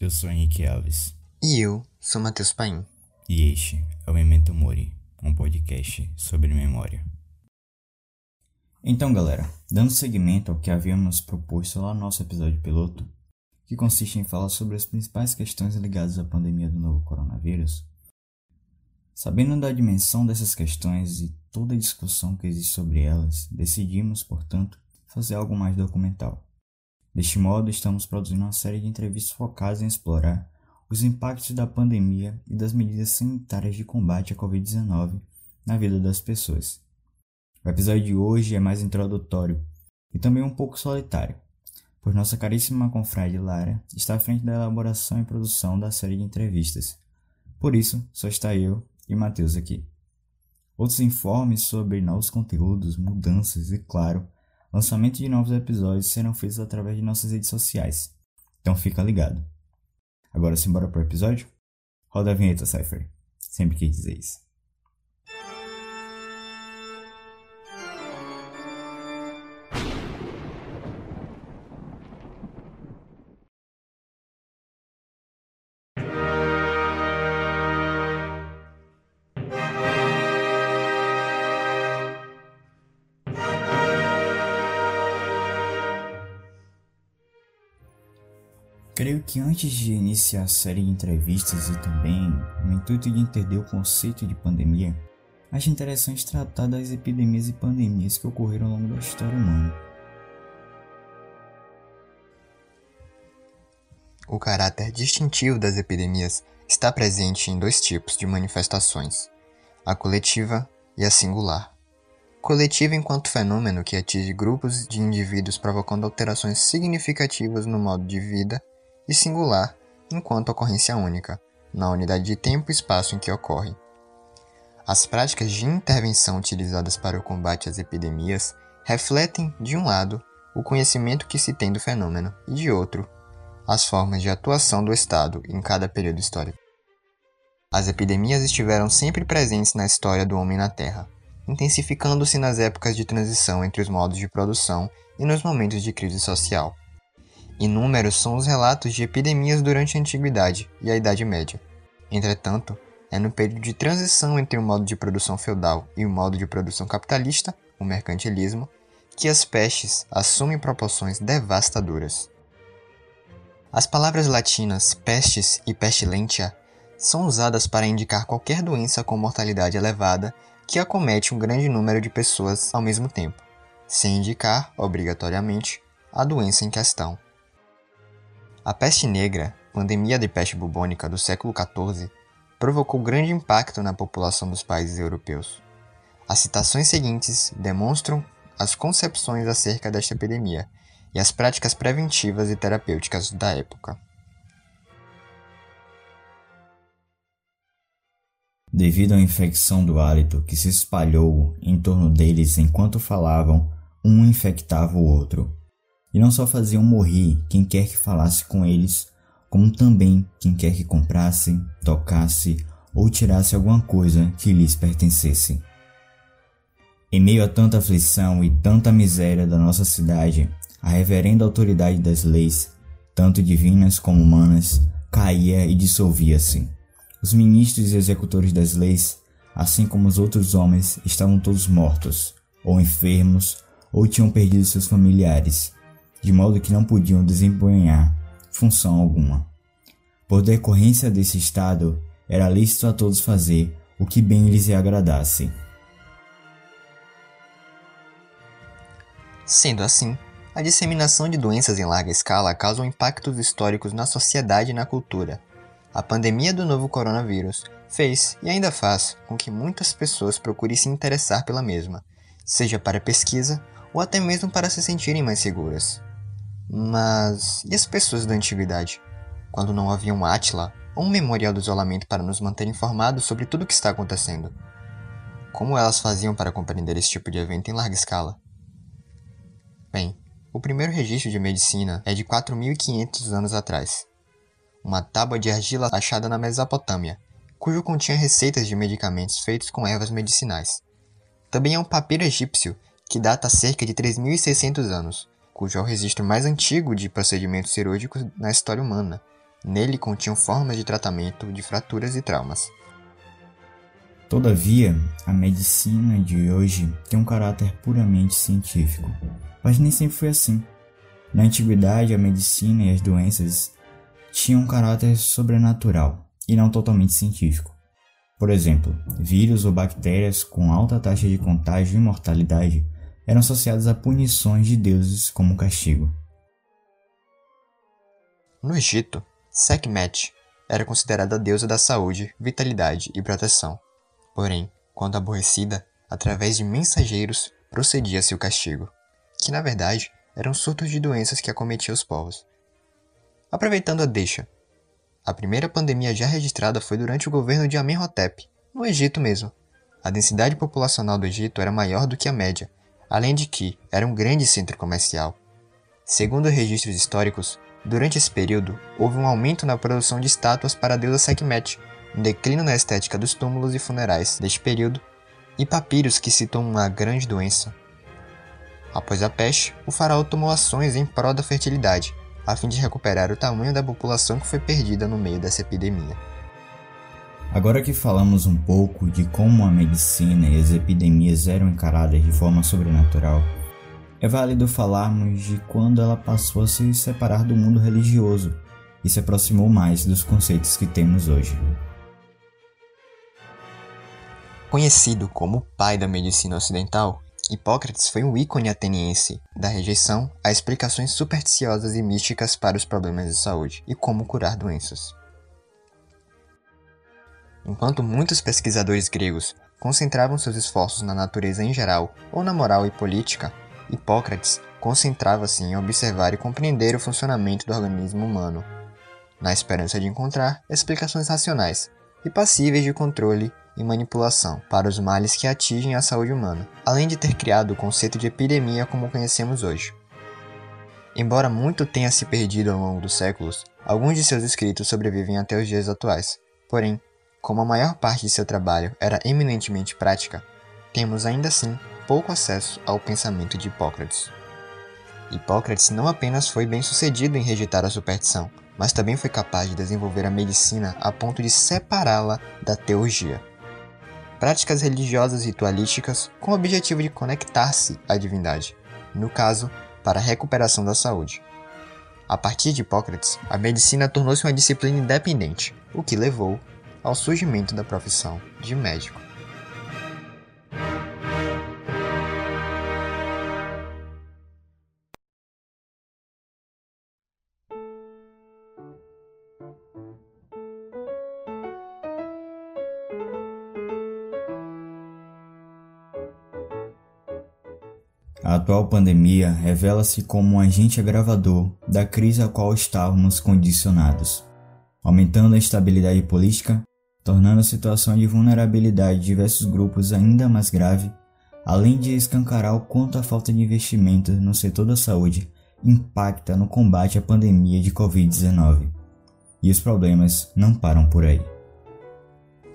Eu sou Henrique Alves. E eu sou Matheus Paim. E este é o Memento Mori, um podcast sobre memória. Então, galera, dando seguimento ao que havíamos proposto lá no nosso episódio piloto, que consiste em falar sobre as principais questões ligadas à pandemia do novo coronavírus, sabendo da dimensão dessas questões e toda a discussão que existe sobre elas, decidimos, portanto, fazer algo mais documental. Deste modo, estamos produzindo uma série de entrevistas focadas em explorar os impactos da pandemia e das medidas sanitárias de combate à Covid-19 na vida das pessoas. O episódio de hoje é mais introdutório e também um pouco solitário, pois nossa caríssima confrade Lara está à frente da elaboração e produção da série de entrevistas. Por isso, só está eu e Matheus aqui. Outros informes sobre novos conteúdos, mudanças e, claro, lançamento de novos episódios serão feitos através de nossas redes sociais. Então fica ligado. Agora simbora pro episódio? Roda a vinheta, Cypher. Sempre quis dizer isso. Creio que antes de iniciar a série de entrevistas e também no intuito de entender o conceito de pandemia, acho interessante tratar das epidemias e pandemias que ocorreram ao longo da história humana. O caráter distintivo das epidemias está presente em dois tipos de manifestações: a coletiva e a singular. Coletiva enquanto fenômeno que atinge grupos de indivíduos provocando alterações significativas no modo de vida e singular enquanto ocorrência única, na unidade de tempo e espaço em que ocorre. As práticas de intervenção utilizadas para o combate às epidemias refletem, de um lado, o conhecimento que se tem do fenômeno, e de outro, as formas de atuação do Estado em cada período histórico. As epidemias estiveram sempre presentes na história do homem na Terra, intensificando-se nas épocas de transição entre os modos de produção e nos momentos de crise social. Inúmeros são os relatos de epidemias durante a Antiguidade e a Idade Média. Entretanto, é no período de transição entre o modo de produção feudal e o modo de produção capitalista, o mercantilismo, que as pestes assumem proporções devastadoras. As palavras latinas pestes e pestilentia são usadas para indicar qualquer doença com mortalidade elevada que acomete um grande número de pessoas ao mesmo tempo, sem indicar, obrigatoriamente, a doença em questão. A peste negra, pandemia de peste bubônica do século XIV, provocou grande impacto na população dos países europeus. As citações seguintes demonstram as concepções acerca desta epidemia e as práticas preventivas e terapêuticas da época. Devido à infecção do hálito que se espalhou em torno deles enquanto falavam, um infectava o outro e não só faziam morrer quem quer que falasse com eles, como também quem quer que comprasse, tocasse ou tirasse alguma coisa que lhes pertencesse. Em meio a tanta aflição e tanta miséria da nossa cidade, a reverenda autoridade das leis, tanto divinas como humanas, caía e dissolvia-se. Os ministros e executores das leis, assim como os outros homens, estavam todos mortos, ou enfermos, ou tinham perdido seus familiares, de modo que não podiam desempenhar função alguma. Por decorrência desse estado, era lícito a todos fazer o que bem lhes agradasse. Sendo assim, a disseminação de doenças em larga escala causou impactos históricos na sociedade e na cultura. A pandemia do novo coronavírus fez e ainda faz com que muitas pessoas procurem se interessar pela mesma, seja para pesquisa ou até mesmo para se sentirem mais seguras. Mas e as pessoas da antiguidade? Quando não havia um Átila ou um memorial do isolamento para nos manter informados sobre tudo o que está acontecendo? Como elas faziam para compreender esse tipo de evento em larga escala? Bem, o primeiro registro de medicina é de 4.500 anos atrás. Uma tábua de argila achada na Mesopotâmia, cujo continha receitas de medicamentos feitos com ervas medicinais. Também há um papiro egípcio, que data cerca de 3.600 anos, cujo é o registro mais antigo de procedimentos cirúrgicos na história humana, Nele continham formas de tratamento de fraturas e traumas. Todavia, a medicina de hoje tem um caráter puramente científico, mas nem sempre foi assim. Na antiguidade, a medicina e as doenças tinham um caráter sobrenatural e não totalmente científico. Por exemplo, vírus ou bactérias com alta taxa de contágio e mortalidade eram associados a punições de deuses como castigo. No Egito, Sekhmet era considerada a deusa da saúde, vitalidade e proteção. Porém, quando aborrecida, através de mensageiros procedia-se o castigo, que na verdade eram surtos de doenças que acometiam os povos. Aproveitando a deixa, a primeira pandemia já registrada foi durante o governo de Amenhotep, no Egito mesmo. A densidade populacional do Egito era maior do que a média, além de que era um grande centro comercial. Segundo registros históricos, durante esse período houve um aumento na produção de estátuas para a deusa Sekhmet, um declínio na estética dos túmulos e funerais deste período, e papiros que citam uma grande doença. Após a peste, o faraó tomou ações em prol da fertilidade, a fim de recuperar o tamanho da população que foi perdida no meio dessa epidemia. Agora que falamos um pouco de como a medicina e as epidemias eram encaradas de forma sobrenatural, é válido falarmos de quando ela passou a se separar do mundo religioso e se aproximou mais dos conceitos que temos hoje. Conhecido como o pai da medicina ocidental, Hipócrates foi um ícone ateniense da rejeição a explicações supersticiosas e místicas para os problemas de saúde e como curar doenças. Enquanto muitos pesquisadores gregos concentravam seus esforços na natureza em geral ou na moral e política, Hipócrates concentrava-se em observar e compreender o funcionamento do organismo humano, na esperança de encontrar explicações racionais e passíveis de controle e manipulação para os males que atingem a saúde humana, além de ter criado o conceito de epidemia como conhecemos hoje. Embora muito tenha se perdido ao longo dos séculos, alguns de seus escritos sobrevivem até os dias atuais. Porém, como a maior parte de seu trabalho era eminentemente prática, temos ainda assim pouco acesso ao pensamento de Hipócrates. Hipócrates não apenas foi bem sucedido em rejeitar a superstição, mas também foi capaz de desenvolver a medicina a ponto de separá-la da teurgia práticas religiosas ritualísticas com o objetivo de conectar-se à divindade, no caso, para a recuperação da saúde. A partir de Hipócrates, a medicina tornou-se uma disciplina independente, o que levou ao surgimento da profissão de médico. A atual pandemia revela-se como um agente agravador da crise a qual estávamos condicionados, aumentando a instabilidade política, tornando a situação de vulnerabilidade de diversos grupos ainda mais grave, além de escancarar o quanto a falta de investimento no setor da saúde impacta no combate à pandemia de Covid-19. E os problemas não param por aí.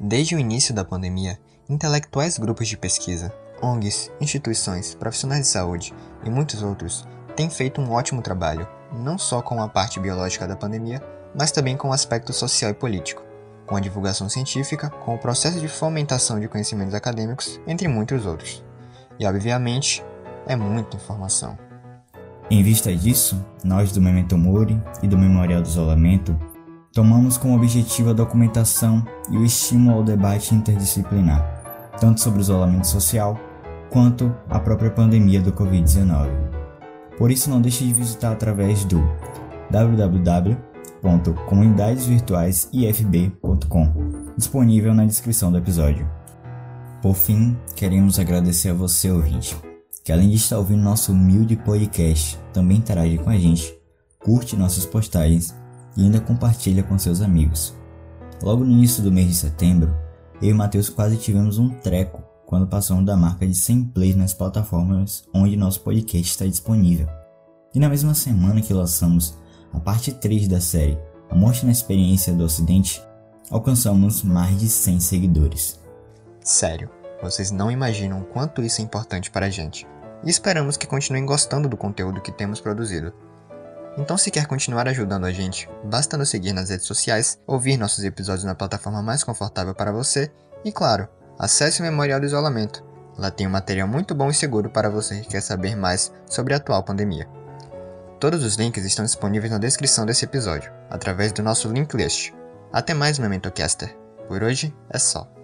Desde o início da pandemia, intelectuais grupos de pesquisa, ONGs, instituições, profissionais de saúde e muitos outros têm feito um ótimo trabalho, não só com a parte biológica da pandemia, mas também com o aspecto social e político, com a divulgação científica, com o processo de fomentação de conhecimentos acadêmicos, entre muitos outros. E, obviamente, é muita informação. Em vista disso, nós do Memento Mori e do Memorial do Isolamento tomamos como objetivo a documentação e o estímulo ao debate interdisciplinar, tanto sobre o isolamento social quanto a própria pandemia do Covid-19. Por isso, não deixe de visitar através do www.comunidadesvirtuaisifb.com, disponível na descrição do episódio. Por fim, queremos agradecer a você, ouvinte, que além de estar ouvindo nosso humilde podcast, também interage com a gente, curte nossas postagens e ainda compartilha com seus amigos. Logo no início do mês de setembro, eu e Matheus quase tivemos um treco quando passamos da marca de 100 plays nas plataformas onde nosso podcast está disponível. E na mesma semana que lançamos a parte 3 da série a morte na Experiência do Ocidente, alcançamos mais de 100 seguidores. Sério, vocês não imaginam quanto isso é importante para a gente. E esperamos que continuem gostando do conteúdo que temos produzido. Então, se quer continuar ajudando a gente, basta nos seguir nas redes sociais, ouvir nossos episódios na plataforma mais confortável para você e, claro, acesse o Memorial do Isolamento. Lá tem um material muito bom e seguro para você que quer saber mais sobre a atual pandemia. Todos os links estão disponíveis na descrição desse episódio, através do nosso link list. Até mais, meu Mentocaster. Por hoje é só.